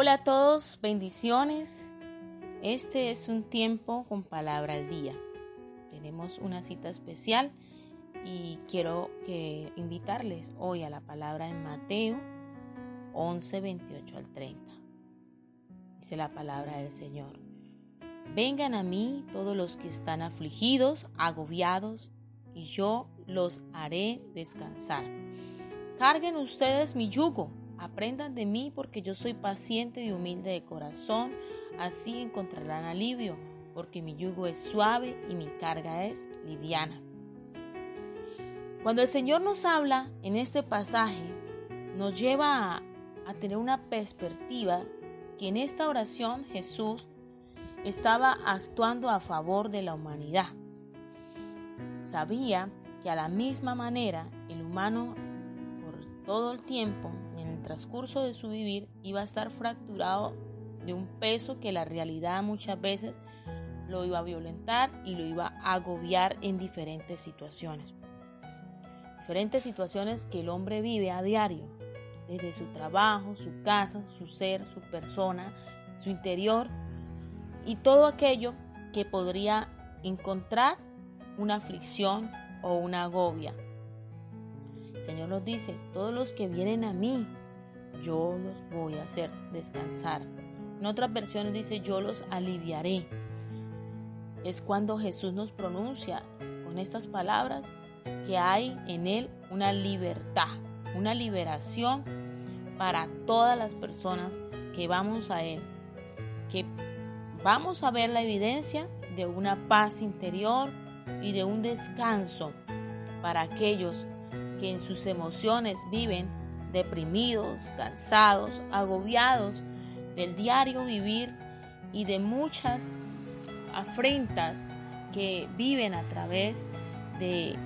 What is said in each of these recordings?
Hola a todos, bendiciones. Este es un tiempo con palabra al día. Tenemos una cita especial y quiero invitarles hoy a la palabra en Mateo 11, 28 al 30. Dice la palabra del Señor. Vengan a mí todos los que están afligidos, agobiados, y yo los haré descansar. Carguen ustedes mi yugo Aprendan de mí porque yo soy paciente y humilde de corazón, así encontrarán alivio, porque mi yugo es suave y mi carga es liviana. Cuando el Señor nos habla en este pasaje, nos lleva a, a tener una perspectiva que en esta oración Jesús estaba actuando a favor de la humanidad. Sabía que a la misma manera el humano por todo el tiempo transcurso de su vivir iba a estar fracturado de un peso que la realidad muchas veces lo iba a violentar y lo iba a agobiar en diferentes situaciones. Diferentes situaciones que el hombre vive a diario, desde su trabajo, su casa, su ser, su persona, su interior y todo aquello que podría encontrar una aflicción o una agobia el Señor nos dice, todos los que vienen a mí, yo los voy a hacer descansar. En otras versiones dice, yo los aliviaré. Es cuando Jesús nos pronuncia con estas palabras que hay en Él una libertad, una liberación para todas las personas que vamos a Él, que vamos a ver la evidencia de una paz interior y de un descanso para aquellos que en sus emociones viven deprimidos, cansados, agobiados del diario vivir y de muchas afrentas que viven a través de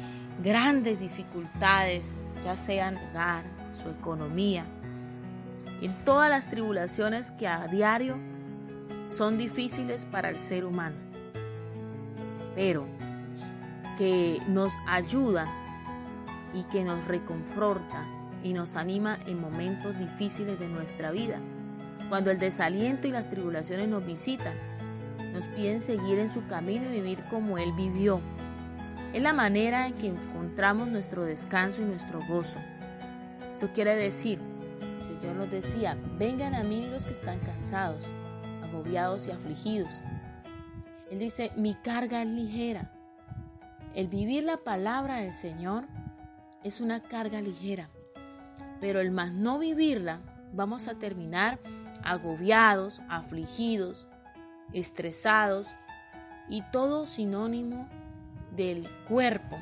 grandes dificultades, ya sean hogar, su economía, en todas las tribulaciones que a diario son difíciles para el ser humano, pero que nos ayudan y que nos reconforta y nos anima en momentos difíciles de nuestra vida. Cuando el desaliento y las tribulaciones nos visitan, nos piden seguir en su camino y vivir como Él vivió. Es la manera en que encontramos nuestro descanso y nuestro gozo. Esto quiere decir, el Señor nos decía, vengan a mí los que están cansados, agobiados y afligidos. Él dice, mi carga es ligera. El vivir la palabra del Señor es una carga ligera, pero el más no vivirla, vamos a terminar agobiados, afligidos, estresados y todo sinónimo del cuerpo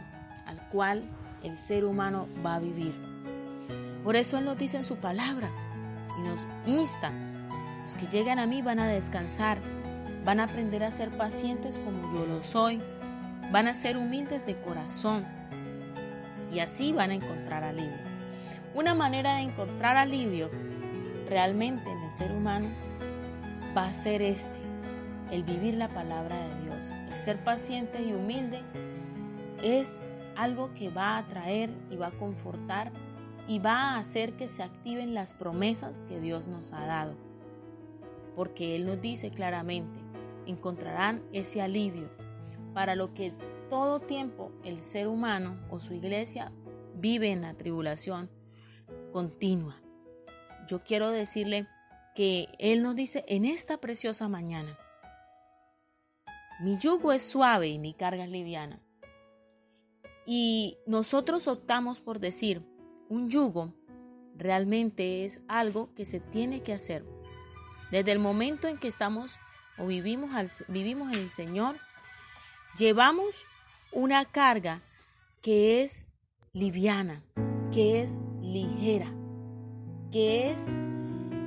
al cual el ser humano va a vivir. Por eso Él nos dice en su palabra y nos insta, los que llegan a mí van a descansar, van a aprender a ser pacientes como yo lo soy, van a ser humildes de corazón, y así van a encontrar alivio. Una manera de encontrar alivio realmente en el ser humano va a ser este, el vivir la palabra de Dios. El ser paciente y humilde es algo que va a atraer y va a confortar y va a hacer que se activen las promesas que Dios nos ha dado. Porque Él nos dice claramente, encontrarán ese alivio para lo que todo tiempo el ser humano o su iglesia vive en la tribulación continua. Yo quiero decirle que Él nos dice en esta preciosa mañana, mi yugo es suave y mi carga es liviana. Y nosotros optamos por decir, un yugo realmente es algo que se tiene que hacer. Desde el momento en que estamos o vivimos, vivimos en el Señor, llevamos una carga que es liviana, que es ligera, que es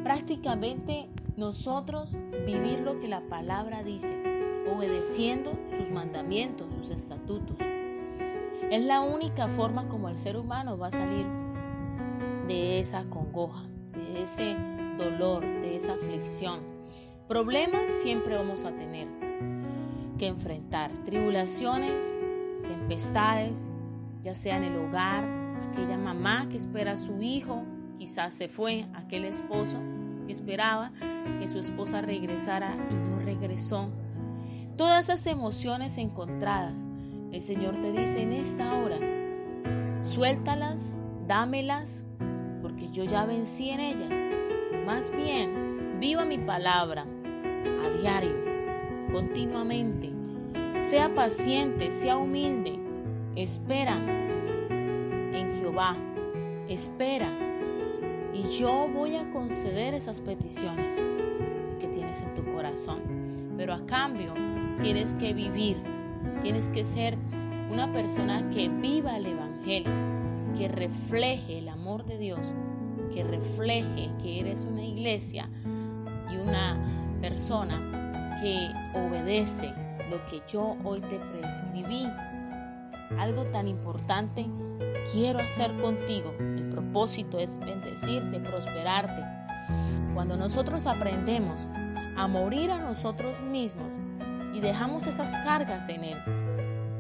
prácticamente nosotros vivir lo que la palabra dice, obedeciendo sus mandamientos, sus estatutos. Es la única forma como el ser humano va a salir de esa congoja, de ese dolor, de esa aflicción. Problemas siempre vamos a tener que enfrentar, tribulaciones tempestades, ya sea en el hogar, aquella mamá que espera a su hijo, quizás se fue, aquel esposo que esperaba que su esposa regresara y no regresó. Todas esas emociones encontradas, el Señor te dice en esta hora, suéltalas, dámelas, porque yo ya vencí en ellas. Más bien, viva mi palabra a diario, continuamente. Sea paciente, sea humilde. Espera en Jehová. Espera. Y yo voy a conceder esas peticiones que tienes en tu corazón. Pero a cambio, tienes que vivir. Tienes que ser una persona que viva el Evangelio, que refleje el amor de Dios, que refleje que eres una iglesia y una persona que obedece lo que yo hoy te prescribí. Algo tan importante quiero hacer contigo. El propósito es bendecirte, prosperarte. Cuando nosotros aprendemos a morir a nosotros mismos y dejamos esas cargas en Él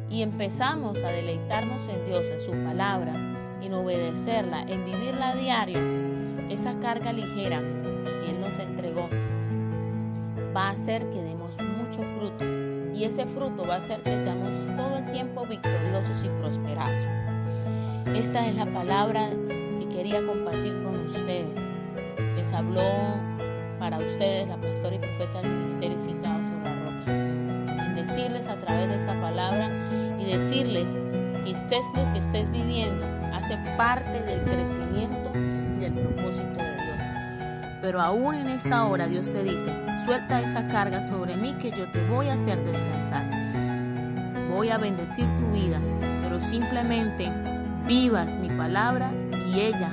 y empezamos a deleitarnos en Dios, en su palabra, en obedecerla, en vivirla a diario, esa carga ligera que Él nos entregó va a hacer que demos mucho fruto y ese fruto va a hacer que seamos todo el tiempo victoriosos y prosperados. Esta es la palabra que quería compartir con ustedes. Les habló para ustedes la pastora y profeta del Ministerio Edificado sobre la Roca. En decirles a través de esta palabra y decirles que estés lo que estés viviendo hace parte del crecimiento y del propósito de pero aún en esta hora Dios te dice, suelta esa carga sobre mí que yo te voy a hacer descansar. Voy a bendecir tu vida, pero simplemente vivas mi palabra y ella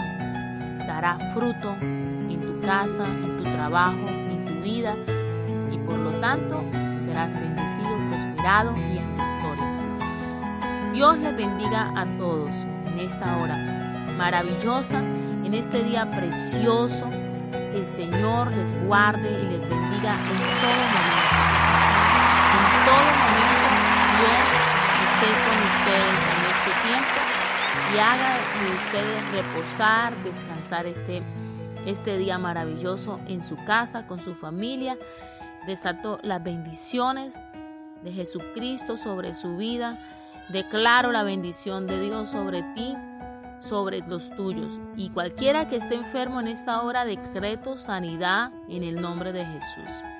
dará fruto en tu casa, en tu trabajo, en tu vida y por lo tanto serás bendecido, prosperado y en victoria. Dios le bendiga a todos en esta hora maravillosa, en este día precioso que el Señor les guarde y les bendiga en todo momento. En todo momento Dios esté con ustedes en este tiempo y haga de ustedes reposar, descansar este, este día maravilloso en su casa, con su familia. Desato las bendiciones de Jesucristo sobre su vida. Declaro la bendición de Dios sobre ti sobre los tuyos. Y cualquiera que esté enfermo en esta hora, decreto sanidad en el nombre de Jesús.